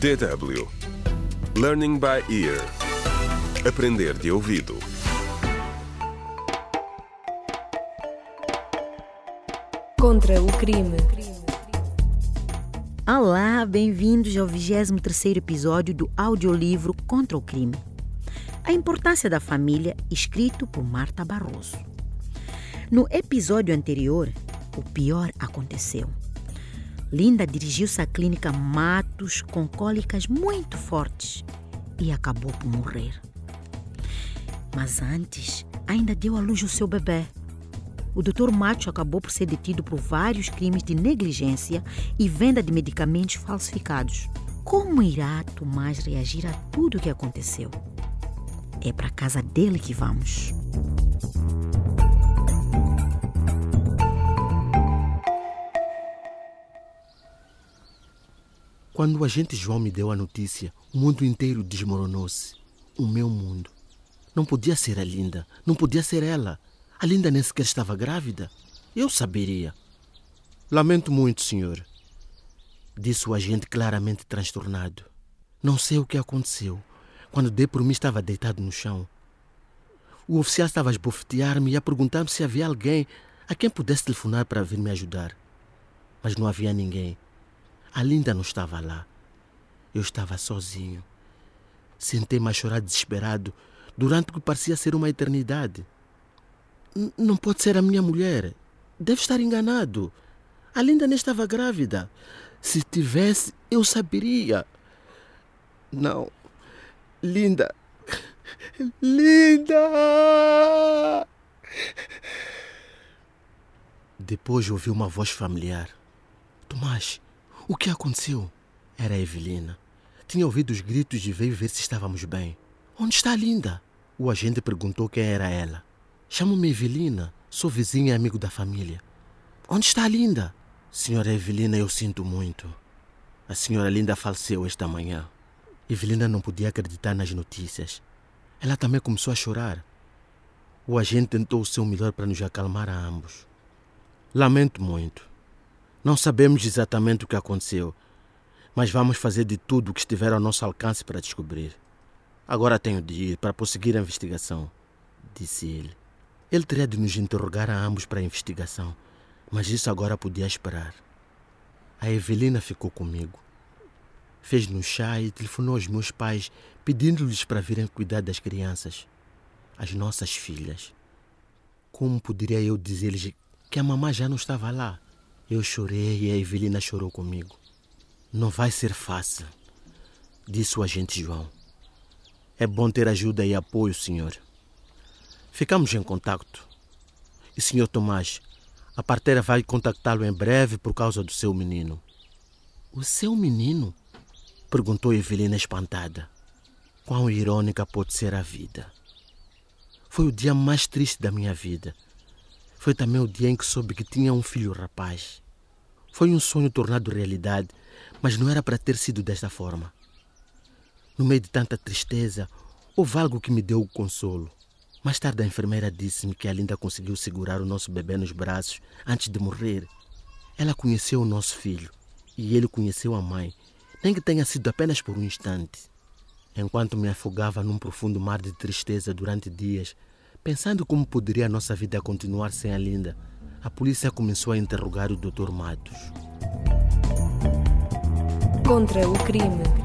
DW Learning by Ear Aprender de ouvido Contra o crime. Olá, bem-vindos ao 23º episódio do audiolivro Contra o Crime. A importância da família, escrito por Marta Barroso. No episódio anterior, o pior aconteceu. Linda dirigiu-se à clínica Matos com cólicas muito fortes e acabou por morrer. Mas antes, ainda deu à luz o seu bebê. O Dr. Matos acabou por ser detido por vários crimes de negligência e venda de medicamentos falsificados. Como irá Tomás reagir a tudo o que aconteceu? É para casa dele que vamos. Quando o agente João me deu a notícia, o mundo inteiro desmoronou-se. O meu mundo. Não podia ser a Linda, não podia ser ela. A Linda nem sequer estava grávida. Eu saberia. Lamento muito, senhor, disse o agente claramente transtornado. Não sei o que aconteceu. Quando dei por mim, estava deitado no chão. O oficial estava a esbofetear-me e a perguntar-me se havia alguém a quem pudesse telefonar para vir me ajudar. Mas não havia ninguém. A Linda não estava lá. Eu estava sozinho. Sentei-me a chorar desesperado durante o que parecia ser uma eternidade. Não pode ser a minha mulher. Deve estar enganado. A Linda nem estava grávida. Se tivesse, eu saberia. Não. Linda. Linda! Depois ouvi uma voz familiar. Tomás, o que aconteceu? Era a Evelina. Tinha ouvido os gritos e veio ver se estávamos bem. Onde está a Linda? O agente perguntou quem era ela. Chamo-me Evelina. Sou vizinha e amigo da família. Onde está a Linda? Senhora Evelina, eu sinto muito. A senhora Linda faleceu esta manhã. Evelina não podia acreditar nas notícias. Ela também começou a chorar. O agente tentou o seu melhor para nos acalmar a ambos. Lamento muito. Não sabemos exatamente o que aconteceu, mas vamos fazer de tudo o que estiver ao nosso alcance para descobrir. Agora tenho de ir para prosseguir a investigação, disse ele. Ele teria de nos interrogar a ambos para a investigação, mas isso agora podia esperar. A Evelina ficou comigo. Fez-nos chá e telefonou aos meus pais pedindo-lhes para virem cuidar das crianças, as nossas filhas. Como poderia eu dizer-lhes que a mamãe já não estava lá? Eu chorei e a Evelina chorou comigo. Não vai ser fácil, disse o agente João. É bom ter ajuda e apoio, senhor. Ficamos em contato. E, senhor Tomás, a parteira vai contactá-lo em breve por causa do seu menino. O seu menino? Perguntou Evelina espantada. Quão irônica pode ser a vida. Foi o dia mais triste da minha vida. Foi também o dia em que soube que tinha um filho rapaz. Foi um sonho tornado realidade, mas não era para ter sido desta forma. No meio de tanta tristeza, houve algo que me deu o consolo. Mais tarde, a enfermeira disse-me que a Linda conseguiu segurar o nosso bebê nos braços antes de morrer. Ela conheceu o nosso filho e ele conheceu a mãe, nem que tenha sido apenas por um instante. Enquanto me afogava num profundo mar de tristeza durante dias, Pensando como poderia a nossa vida continuar sem a Linda, a polícia começou a interrogar o Dr. Matos. Contra o crime.